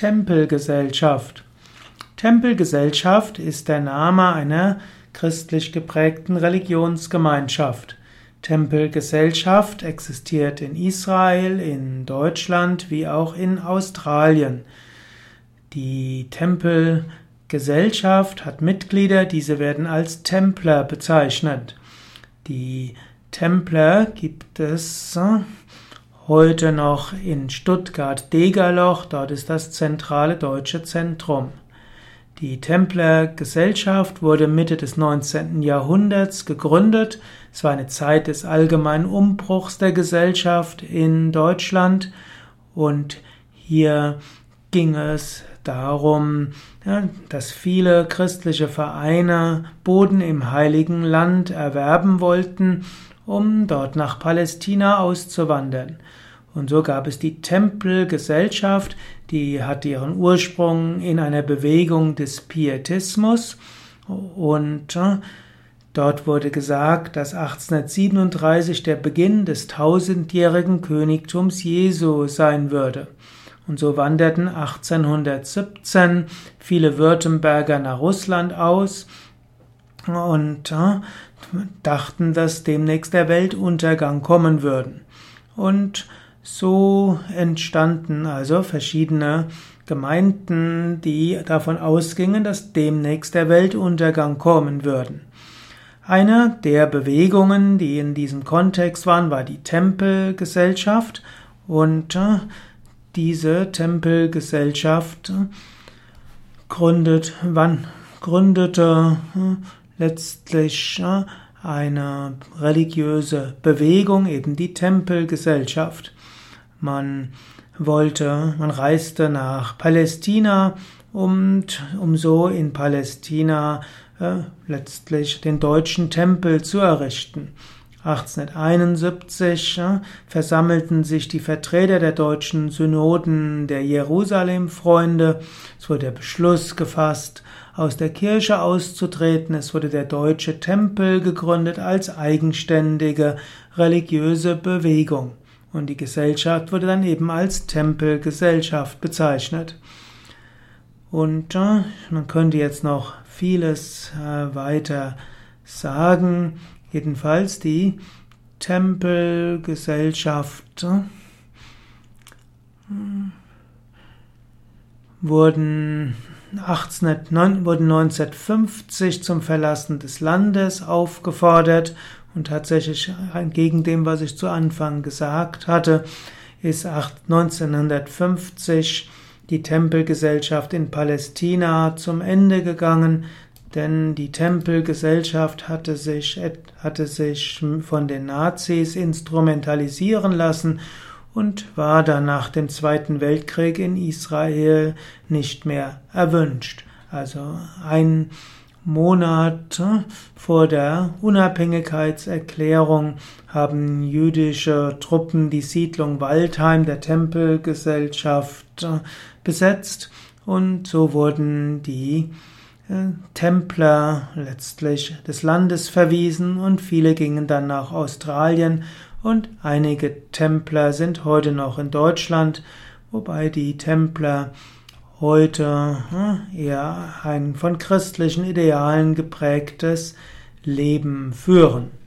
Tempelgesellschaft. Tempelgesellschaft ist der Name einer christlich geprägten Religionsgemeinschaft. Tempelgesellschaft existiert in Israel, in Deutschland wie auch in Australien. Die Tempelgesellschaft hat Mitglieder, diese werden als Templer bezeichnet. Die Templer gibt es äh, heute noch in Stuttgart-Degerloch, dort ist das zentrale deutsche Zentrum. Die Templergesellschaft wurde Mitte des 19. Jahrhunderts gegründet. Es war eine Zeit des allgemeinen Umbruchs der Gesellschaft in Deutschland und hier ging es darum, dass viele christliche Vereine Boden im heiligen Land erwerben wollten, um dort nach Palästina auszuwandern. Und so gab es die Tempelgesellschaft, die hat ihren Ursprung in einer Bewegung des Pietismus und äh, dort wurde gesagt, dass 1837 der Beginn des tausendjährigen Königtums Jesu sein würde. Und so wanderten 1817 viele Württemberger nach Russland aus und äh, dachten, dass demnächst der Weltuntergang kommen würde. Und so entstanden also verschiedene Gemeinden, die davon ausgingen, dass demnächst der Weltuntergang kommen würden. Eine der Bewegungen, die in diesem Kontext waren, war die Tempelgesellschaft und äh, diese Tempelgesellschaft gründet, wann, gründete äh, letztlich eine religiöse Bewegung, eben die Tempelgesellschaft. Man wollte, man reiste nach Palästina, um, um so in Palästina äh, letztlich den deutschen Tempel zu errichten. 1871 äh, versammelten sich die Vertreter der deutschen Synoden der Jerusalem-Freunde. Es wurde der Beschluss gefasst, aus der Kirche auszutreten. Es wurde der deutsche Tempel gegründet als eigenständige religiöse Bewegung. Und die Gesellschaft wurde dann eben als Tempelgesellschaft bezeichnet. Und äh, man könnte jetzt noch vieles äh, weiter sagen. Jedenfalls die Tempelgesellschaft äh, wurden, 18, wurden 1950 zum Verlassen des Landes aufgefordert und tatsächlich entgegen dem, was ich zu Anfang gesagt hatte, ist 1950 die Tempelgesellschaft in Palästina zum Ende gegangen, denn die Tempelgesellschaft hatte sich, hatte sich von den Nazis instrumentalisieren lassen und war dann nach dem Zweiten Weltkrieg in Israel nicht mehr erwünscht. Also ein Monat vor der Unabhängigkeitserklärung haben jüdische Truppen die Siedlung Waldheim der Tempelgesellschaft äh, besetzt und so wurden die Templer letztlich des Landes verwiesen und viele gingen dann nach Australien und einige Templer sind heute noch in Deutschland, wobei die Templer heute hm, eher ein von christlichen Idealen geprägtes Leben führen.